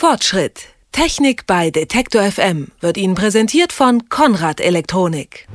Fortschritt. Technik bei Detektor FM wird Ihnen präsentiert von Konrad Elektronik.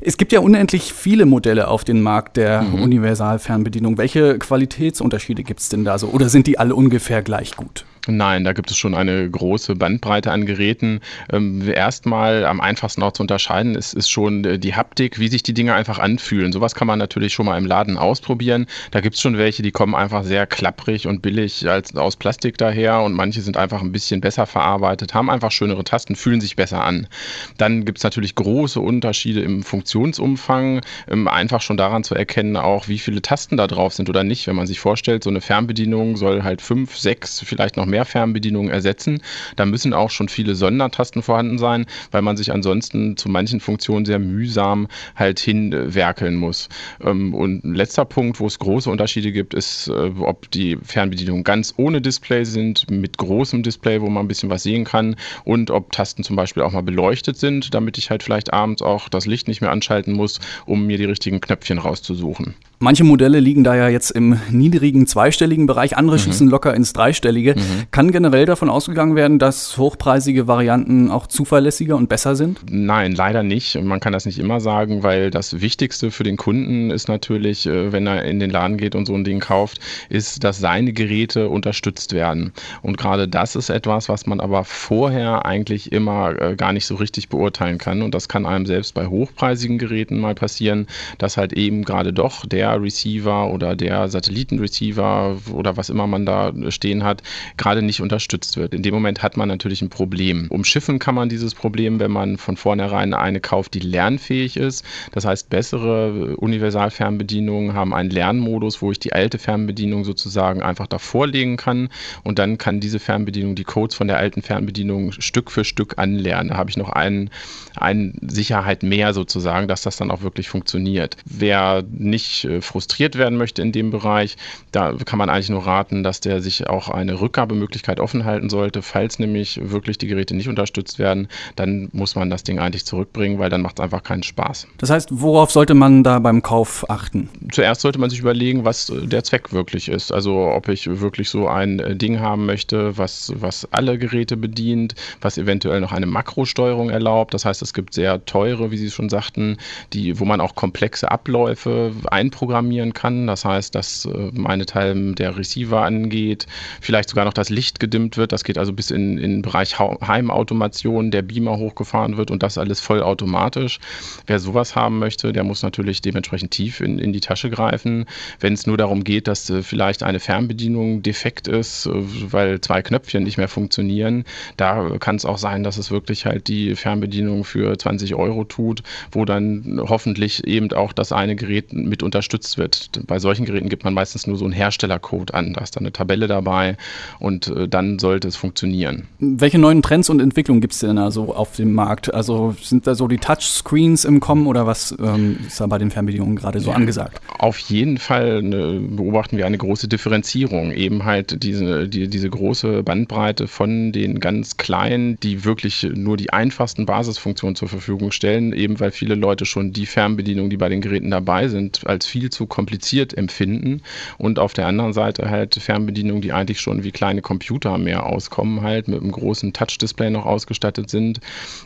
Es gibt ja unendlich viele Modelle auf dem Markt der mhm. Universalfernbedienung. Welche Qualitätsunterschiede gibt es denn da so? Oder sind die alle ungefähr gleich gut? Nein, da gibt es schon eine große Bandbreite an Geräten. Ähm, erstmal am einfachsten auch zu unterscheiden ist, ist schon äh, die Haptik, wie sich die Dinge einfach anfühlen. Sowas kann man natürlich schon mal im Laden ausprobieren. Da gibt es schon welche, die kommen einfach sehr klapprig und billig als aus Plastik daher und manche sind einfach ein bisschen besser verarbeitet, haben einfach schönere Tasten, fühlen sich besser an. Dann gibt es natürlich große Unterschiede im Funktionsumfang, ähm, einfach schon daran zu erkennen, auch wie viele Tasten da drauf sind oder nicht. Wenn man sich vorstellt, so eine Fernbedienung soll halt fünf, sechs, vielleicht noch mehr Mehrfernbedienungen ersetzen. Da müssen auch schon viele Sondertasten vorhanden sein, weil man sich ansonsten zu manchen Funktionen sehr mühsam halt hinwerkeln muss. Ähm, und ein letzter Punkt, wo es große Unterschiede gibt, ist, äh, ob die Fernbedienungen ganz ohne Display sind, mit großem Display, wo man ein bisschen was sehen kann und ob Tasten zum Beispiel auch mal beleuchtet sind, damit ich halt vielleicht abends auch das Licht nicht mehr anschalten muss, um mir die richtigen Knöpfchen rauszusuchen. Manche Modelle liegen da ja jetzt im niedrigen zweistelligen Bereich, andere mhm. schießen locker ins dreistellige. Mhm. Kann generell davon ausgegangen werden, dass hochpreisige Varianten auch zuverlässiger und besser sind? Nein, leider nicht. Man kann das nicht immer sagen, weil das Wichtigste für den Kunden ist natürlich, äh, wenn er in den Laden geht und so ein Ding kauft, ist, dass seine Geräte unterstützt werden. Und gerade das ist etwas, was man aber vorher eigentlich immer äh, gar nicht so richtig beurteilen kann. Und das kann einem selbst bei hochpreisigen Geräten mal passieren, dass halt eben gerade doch der der Receiver oder der Satellitenreceiver oder was immer man da stehen hat, gerade nicht unterstützt wird. In dem Moment hat man natürlich ein Problem. Umschiffen kann man dieses Problem, wenn man von vornherein eine kauft, die lernfähig ist. Das heißt, bessere Universalfernbedienungen haben einen Lernmodus, wo ich die alte Fernbedienung sozusagen einfach davor legen kann und dann kann diese Fernbedienung die Codes von der alten Fernbedienung Stück für Stück anlernen. Da habe ich noch einen, eine Sicherheit mehr sozusagen, dass das dann auch wirklich funktioniert. Wer nicht äh, frustriert werden möchte in dem Bereich, da kann man eigentlich nur raten, dass der sich auch eine Rückgabemöglichkeit offen halten sollte. Falls nämlich wirklich die Geräte nicht unterstützt werden, dann muss man das Ding eigentlich zurückbringen, weil dann macht es einfach keinen Spaß. Das heißt, worauf sollte man da beim Kauf achten? Zuerst sollte man sich überlegen, was der Zweck wirklich ist. Also ob ich wirklich so ein äh, Ding haben möchte, was, was alle Geräte bedient, was eventuell noch eine Makrosteuerung erlaubt. Das heißt, es gibt sehr teure, wie Sie schon sagten, die, wo man auch komplexe Abläufe einprogrammiert programmieren kann. Das heißt, dass äh, meine Teil der Receiver angeht, vielleicht sogar noch das Licht gedimmt wird. Das geht also bis in, in den Bereich Heimautomation, der Beamer hochgefahren wird und das alles vollautomatisch. Wer sowas haben möchte, der muss natürlich dementsprechend tief in, in die Tasche greifen. Wenn es nur darum geht, dass äh, vielleicht eine Fernbedienung defekt ist, äh, weil zwei Knöpfchen nicht mehr funktionieren, da kann es auch sein, dass es wirklich halt die Fernbedienung für 20 Euro tut, wo dann hoffentlich eben auch das eine Gerät mit unterstützt wird. Bei solchen Geräten gibt man meistens nur so einen Herstellercode an. Da ist dann eine Tabelle dabei und äh, dann sollte es funktionieren. Welche neuen Trends und Entwicklungen gibt es denn da so auf dem Markt? Also sind da so die Touchscreens im Kommen oder was ähm, ist da bei den Fernbedienungen gerade so angesagt? Auf jeden Fall eine, beobachten wir eine große Differenzierung. Eben halt diese, die, diese große Bandbreite von den ganz kleinen, die wirklich nur die einfachsten Basisfunktionen zur Verfügung stellen, eben weil viele Leute schon die Fernbedienung, die bei den Geräten dabei sind, als viel zu kompliziert empfinden und auf der anderen Seite halt Fernbedienungen, die eigentlich schon wie kleine Computer mehr auskommen, halt mit einem großen Touch-Display noch ausgestattet sind,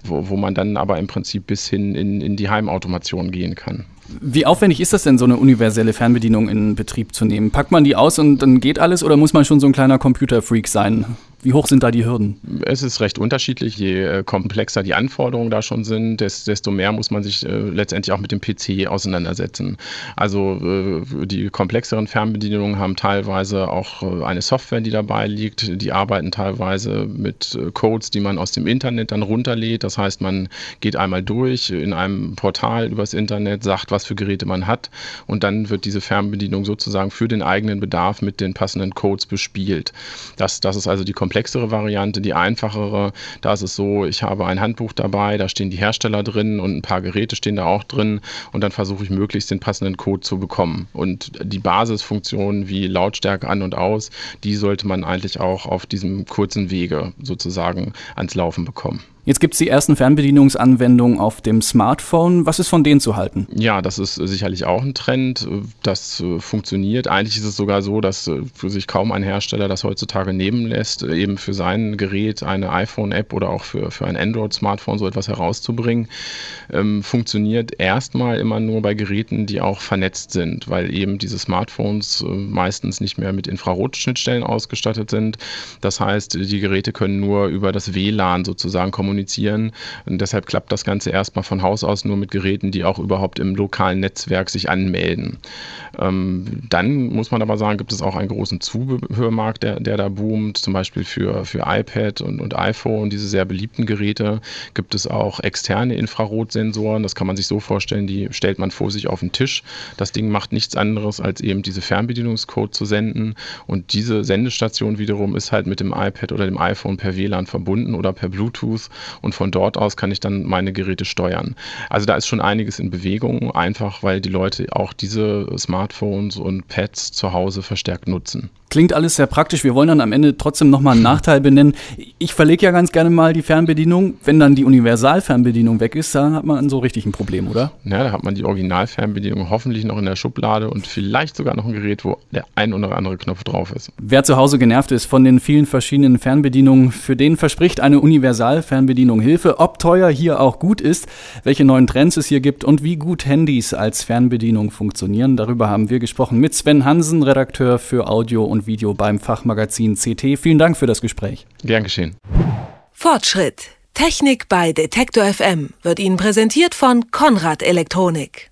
wo, wo man dann aber im Prinzip bis hin in, in die Heimautomation gehen kann. Wie aufwendig ist das denn, so eine universelle Fernbedienung in Betrieb zu nehmen? Packt man die aus und dann geht alles oder muss man schon so ein kleiner Computerfreak sein? Wie hoch sind da die Hürden? Es ist recht unterschiedlich. Je äh, komplexer die Anforderungen da schon sind, desto mehr muss man sich äh, letztendlich auch mit dem PC auseinandersetzen. Also äh, die komplexeren Fernbedienungen haben teilweise auch eine Software, die dabei liegt. Die arbeiten teilweise mit Codes, die man aus dem Internet dann runterlädt. Das heißt, man geht einmal durch in einem Portal übers Internet, sagt, was für Geräte man hat und dann wird diese Fernbedienung sozusagen für den eigenen Bedarf mit den passenden Codes bespielt. Das, das ist also die komplexere Variante, die einfachere. Da ist es so, ich habe ein Handbuch dabei, da stehen die Hersteller drin und ein paar Geräte stehen da auch drin und dann versuche ich möglichst den passenden Code zu bekommen. Und die Basisfunktionen wie Lautstärke an und aus, die sollte man eigentlich auch auf diesem kurzen Wege sozusagen ans Laufen bekommen. Jetzt gibt es die ersten Fernbedienungsanwendungen auf dem Smartphone. Was ist von denen zu halten? Ja, das ist sicherlich auch ein Trend. Das äh, funktioniert. Eigentlich ist es sogar so, dass äh, für sich kaum ein Hersteller das heutzutage nehmen lässt, eben für sein Gerät eine iPhone-App oder auch für, für ein Android-Smartphone so etwas herauszubringen. Ähm, funktioniert erstmal immer nur bei Geräten, die auch vernetzt sind, weil eben diese Smartphones äh, meistens nicht mehr mit Infrarotschnittstellen ausgestattet sind. Das heißt, die Geräte können nur über das WLAN sozusagen kommunizieren kommunizieren. Und deshalb klappt das Ganze erstmal von Haus aus nur mit Geräten, die auch überhaupt im lokalen Netzwerk sich anmelden. Ähm, dann muss man aber sagen, gibt es auch einen großen Zubehörmarkt, der, der da boomt, zum Beispiel für, für iPad und, und iPhone, diese sehr beliebten Geräte. Gibt es auch externe Infrarotsensoren, das kann man sich so vorstellen, die stellt man vor sich auf den Tisch. Das Ding macht nichts anderes, als eben diese Fernbedienungscode zu senden. Und diese Sendestation wiederum ist halt mit dem iPad oder dem iPhone per WLAN verbunden oder per Bluetooth und von dort aus kann ich dann meine Geräte steuern. Also da ist schon einiges in Bewegung, einfach weil die Leute auch diese Smartphones und Pads zu Hause verstärkt nutzen. Klingt alles sehr praktisch. Wir wollen dann am Ende trotzdem nochmal einen Nachteil benennen. Ich verlege ja ganz gerne mal die Fernbedienung. Wenn dann die Universalfernbedienung weg ist, dann hat man so richtig ein Problem, oder? Ja, da hat man die Originalfernbedienung hoffentlich noch in der Schublade und vielleicht sogar noch ein Gerät, wo der ein oder andere Knopf drauf ist. Wer zu Hause genervt ist von den vielen verschiedenen Fernbedienungen, für den verspricht eine Universalfernbedienung Hilfe. Ob teuer hier auch gut ist, welche neuen Trends es hier gibt und wie gut Handys als Fernbedienung funktionieren, darüber haben wir gesprochen mit Sven Hansen, Redakteur für Audio und und Video beim Fachmagazin CT. Vielen Dank für das Gespräch. Gern geschehen. Fortschritt. Technik bei Detektor FM wird Ihnen präsentiert von Konrad Elektronik.